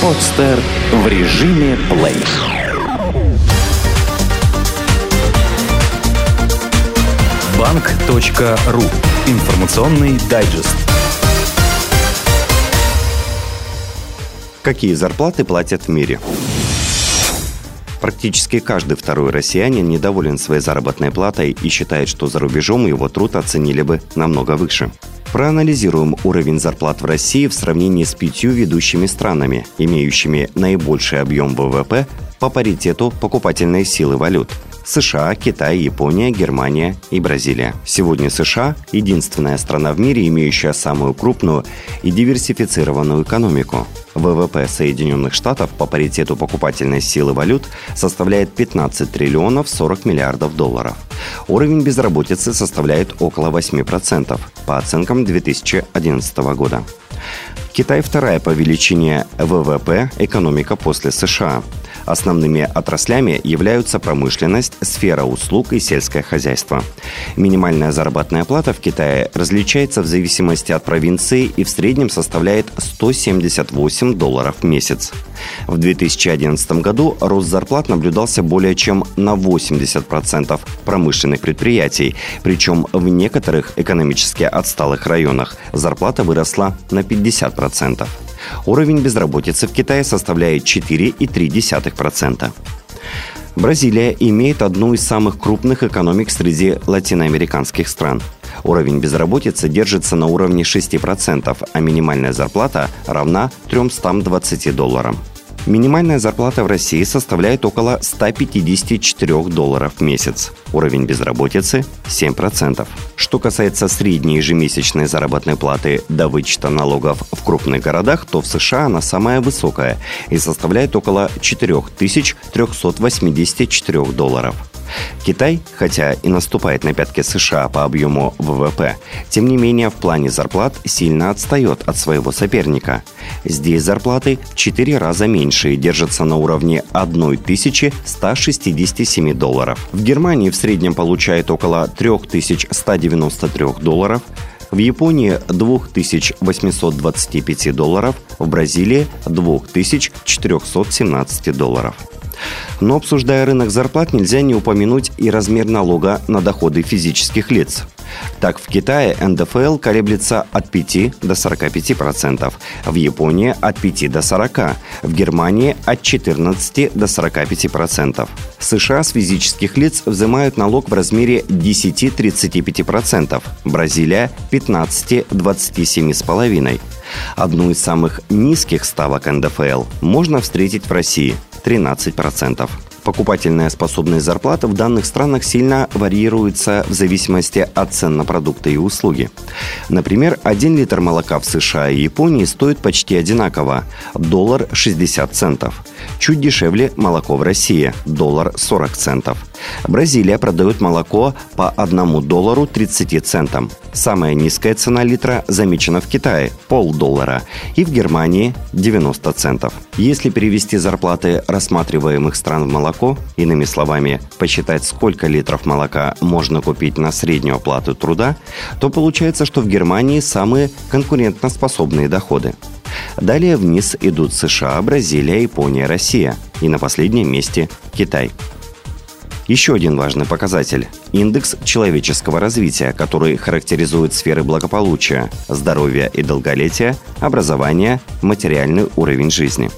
Подстер в режиме плей. Банк.ру. Информационный дайджест. Какие зарплаты платят в мире? Практически каждый второй россиянин недоволен своей заработной платой и считает, что за рубежом его труд оценили бы намного выше. Проанализируем уровень зарплат в России в сравнении с пятью ведущими странами, имеющими наибольший объем ВВП по паритету покупательной силы валют – США, Китай, Япония, Германия и Бразилия. Сегодня США – единственная страна в мире, имеющая самую крупную и диверсифицированную экономику. ВВП Соединенных Штатов по паритету покупательной силы валют составляет 15 триллионов 40 миллиардов долларов. Уровень безработицы составляет около 8% по оценкам 2011 года. Китай вторая по величине ВВП экономика после США. Основными отраслями являются промышленность, сфера услуг и сельское хозяйство. Минимальная заработная плата в Китае различается в зависимости от провинции и в среднем составляет 178 долларов в месяц. В 2011 году рост зарплат наблюдался более чем на 80% промышленных предприятий, причем в некоторых экономически отсталых районах зарплата выросла на 50%. Уровень безработицы в Китае составляет 4,3%. Бразилия имеет одну из самых крупных экономик среди латиноамериканских стран. Уровень безработицы держится на уровне 6%, а минимальная зарплата равна 320 долларам. Минимальная зарплата в России составляет около 154 долларов в месяц. Уровень безработицы – 7%. Что касается средней ежемесячной заработной платы до вычета налогов в крупных городах, то в США она самая высокая и составляет около 4384 долларов. Китай, хотя и наступает на пятки США по объему ВВП, тем не менее в плане зарплат сильно отстает от своего соперника. Здесь зарплаты в 4 раза меньше и держатся на уровне 1167 долларов. В Германии в среднем получает около 3193 долларов, в Японии 2825 долларов, в Бразилии 2417 долларов. Но обсуждая рынок зарплат, нельзя не упомянуть и размер налога на доходы физических лиц. Так, в Китае НДФЛ колеблется от 5 до 45%, в Японии от 5 до 40%, в Германии от 14 до 45%. В США с физических лиц взимают налог в размере 10-35%, Бразилия – 15-27,5%. Одну из самых низких ставок НДФЛ можно встретить в России – 13%. Покупательная способность зарплаты в данных странах сильно варьируется в зависимости от цен на продукты и услуги. Например, 1 литр молока в США и Японии стоит почти одинаково – доллар 60 центов. Чуть дешевле молоко в России – доллар 40 центов. Бразилия продает молоко по 1 доллару 30 центам. Самая низкая цена литра замечена в Китае – полдоллара, и в Германии – 90 центов. Если перевести зарплаты рассматриваемых стран в молоко, иными словами, посчитать, сколько литров молока можно купить на среднюю оплату труда, то получается, что в Германии самые конкурентоспособные доходы. Далее вниз идут США, Бразилия, Япония, Россия. И на последнем месте Китай. Еще один важный показатель – индекс человеческого развития, который характеризует сферы благополучия, здоровья и долголетия, образования, материальный уровень жизни.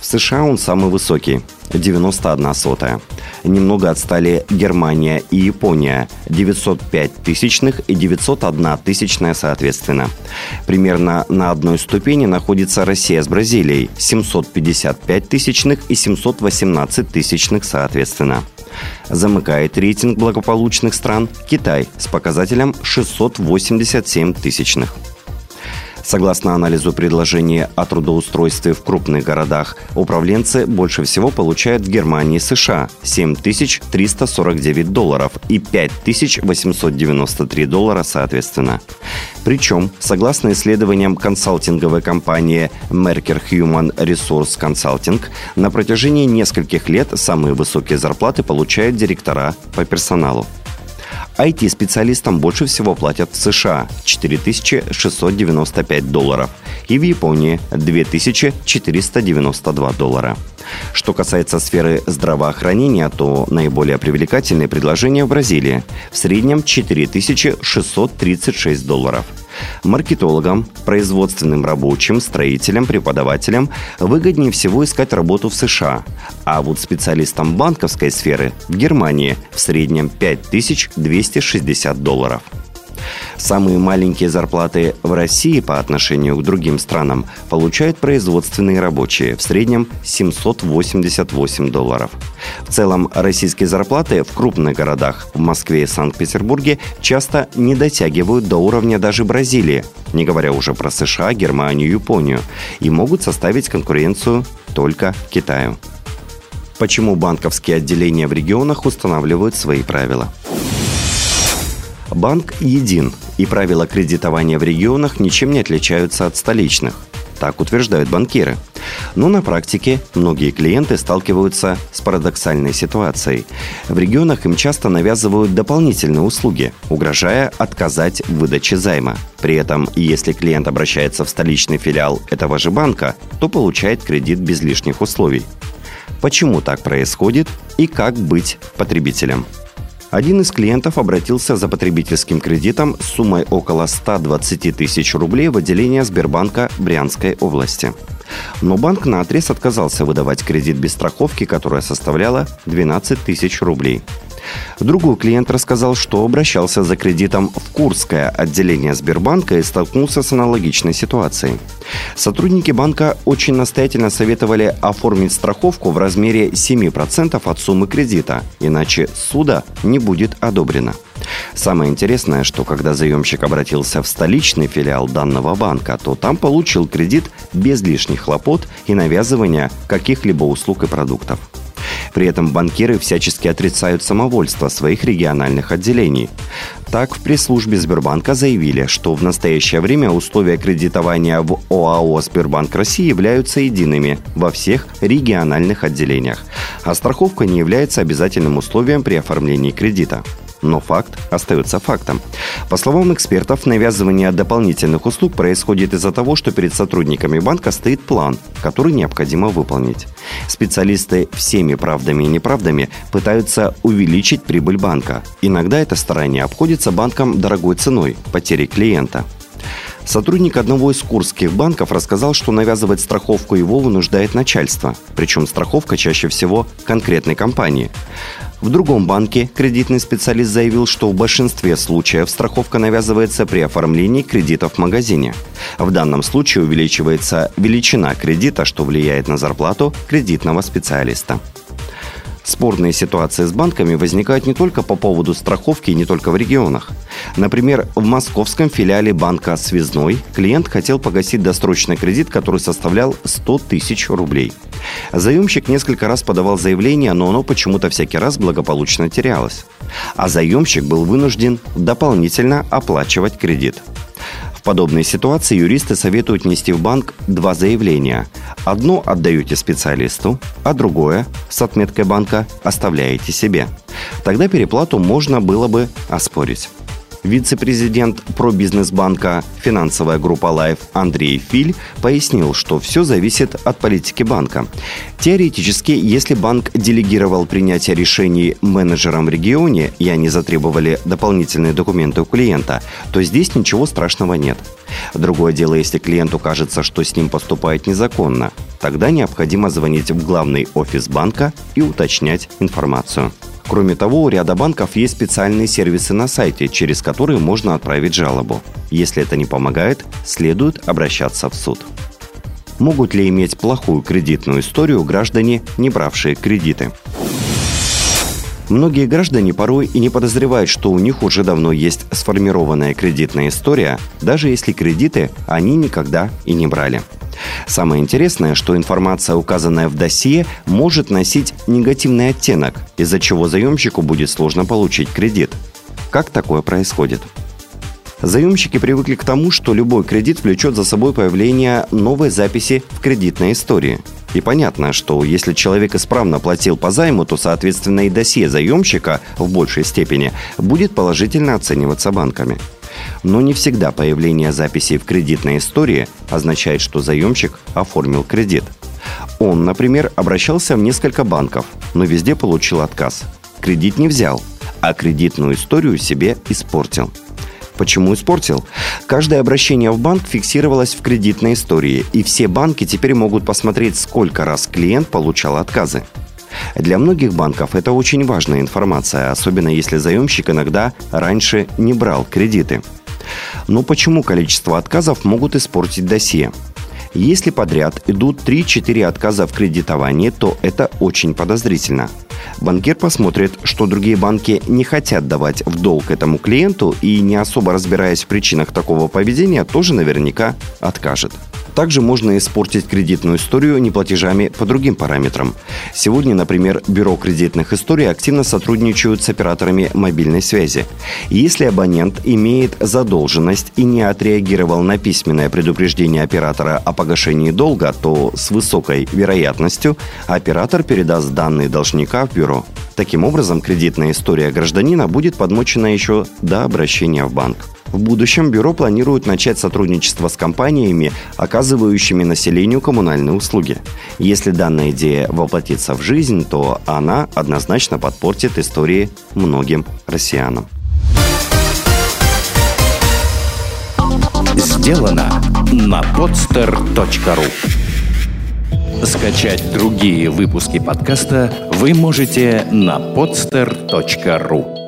В США он самый высокий 91 сотая. Немного отстали Германия и Япония 905 тысячных и 901 тысячная соответственно. Примерно на одной ступени находится Россия с Бразилией 755 тысячных и 718 тысячных соответственно. Замыкает рейтинг благополучных стран Китай с показателем 687 тысячных. Согласно анализу предложений о трудоустройстве в крупных городах, управленцы больше всего получают в Германии и США – 7349 долларов и 5893 доллара соответственно. Причем, согласно исследованиям консалтинговой компании Merker Human Resource Consulting, на протяжении нескольких лет самые высокие зарплаты получают директора по персоналу. IT-специалистам больше всего платят в США – 4695 долларов и в Японии – 2492 доллара. Что касается сферы здравоохранения, то наиболее привлекательные предложения в Бразилии – в среднем 4636 долларов – Маркетологам, производственным рабочим, строителям, преподавателям выгоднее всего искать работу в США, а вот специалистам банковской сферы в Германии в среднем 5260 долларов – Самые маленькие зарплаты в России по отношению к другим странам получают производственные рабочие, в среднем 788 долларов. В целом, российские зарплаты в крупных городах, в Москве и Санкт-Петербурге, часто не дотягивают до уровня даже Бразилии, не говоря уже про США, Германию, Японию, и могут составить конкуренцию только Китаю. Почему банковские отделения в регионах устанавливают свои правила? Банк един, и правила кредитования в регионах ничем не отличаются от столичных. Так утверждают банкиры. Но на практике многие клиенты сталкиваются с парадоксальной ситуацией. В регионах им часто навязывают дополнительные услуги, угрожая отказать в выдаче займа. При этом, если клиент обращается в столичный филиал этого же банка, то получает кредит без лишних условий. Почему так происходит и как быть потребителем? Один из клиентов обратился за потребительским кредитом с суммой около 120 тысяч рублей в отделение Сбербанка Брянской области. Но банк на отрез отказался выдавать кредит без страховки, которая составляла 12 тысяч рублей. Другой клиент рассказал, что обращался за кредитом в Курское отделение Сбербанка и столкнулся с аналогичной ситуацией. Сотрудники банка очень настоятельно советовали оформить страховку в размере 7% от суммы кредита, иначе суда не будет одобрено. Самое интересное, что когда заемщик обратился в столичный филиал данного банка, то там получил кредит без лишних хлопот и навязывания каких-либо услуг и продуктов. При этом банкиры всячески отрицают самовольство своих региональных отделений. Так, в пресс-службе Сбербанка заявили, что в настоящее время условия кредитования в ОАО «Сбербанк России» являются едиными во всех региональных отделениях, а страховка не является обязательным условием при оформлении кредита. Но факт остается фактом. По словам экспертов, навязывание дополнительных услуг происходит из-за того, что перед сотрудниками банка стоит план, который необходимо выполнить. Специалисты всеми правдами и неправдами пытаются увеличить прибыль банка. Иногда это старание обходится банкам дорогой ценой – потери клиента. Сотрудник одного из курских банков рассказал, что навязывать страховку его вынуждает начальство, причем страховка чаще всего конкретной компании. В другом банке кредитный специалист заявил, что в большинстве случаев страховка навязывается при оформлении кредита в магазине. В данном случае увеличивается величина кредита, что влияет на зарплату кредитного специалиста. Спорные ситуации с банками возникают не только по поводу страховки и не только в регионах. Например, в московском филиале банка «Связной» клиент хотел погасить досрочный кредит, который составлял 100 тысяч рублей. Заемщик несколько раз подавал заявление, но оно почему-то всякий раз благополучно терялось. А заемщик был вынужден дополнительно оплачивать кредит. В подобной ситуации юристы советуют нести в банк два заявления. Одно отдаете специалисту, а другое с отметкой банка оставляете себе. Тогда переплату можно было бы оспорить. Вице-президент пробизнесбанка «Финансовая группа Лайф» Андрей Филь пояснил, что все зависит от политики банка. Теоретически, если банк делегировал принятие решений менеджерам в регионе, и они затребовали дополнительные документы у клиента, то здесь ничего страшного нет. Другое дело, если клиенту кажется, что с ним поступает незаконно, тогда необходимо звонить в главный офис банка и уточнять информацию. Кроме того, у ряда банков есть специальные сервисы на сайте, через которые можно отправить жалобу. Если это не помогает, следует обращаться в суд. Могут ли иметь плохую кредитную историю граждане, не бравшие кредиты? Многие граждане порой и не подозревают, что у них уже давно есть сформированная кредитная история, даже если кредиты они никогда и не брали. Самое интересное, что информация, указанная в досье, может носить негативный оттенок, из-за чего заемщику будет сложно получить кредит. Как такое происходит? Заемщики привыкли к тому, что любой кредит влечет за собой появление новой записи в кредитной истории. И понятно, что если человек исправно платил по займу, то, соответственно, и досье заемщика в большей степени будет положительно оцениваться банками. Но не всегда появление записей в кредитной истории означает, что заемщик оформил кредит. Он, например, обращался в несколько банков, но везде получил отказ. Кредит не взял, а кредитную историю себе испортил. Почему испортил? Каждое обращение в банк фиксировалось в кредитной истории, и все банки теперь могут посмотреть, сколько раз клиент получал отказы. Для многих банков это очень важная информация, особенно если заемщик иногда раньше не брал кредиты. Но почему количество отказов могут испортить досье? Если подряд идут 3-4 отказа в кредитовании, то это очень подозрительно. Банкир посмотрит, что другие банки не хотят давать в долг этому клиенту и, не особо разбираясь в причинах такого поведения, тоже наверняка откажет. Также можно испортить кредитную историю неплатежами по другим параметрам. Сегодня, например, Бюро кредитных историй активно сотрудничают с операторами мобильной связи. Если абонент имеет задолженность и не отреагировал на письменное предупреждение оператора о погашении долга, то с высокой вероятностью оператор передаст данные должника в бюро. Таким образом, кредитная история гражданина будет подмочена еще до обращения в банк. В будущем бюро планирует начать сотрудничество с компаниями, оказывающими населению коммунальные услуги. Если данная идея воплотится в жизнь, то она однозначно подпортит истории многим россиянам. Сделано на podster.ru Скачать другие выпуски подкаста вы можете на podster.ru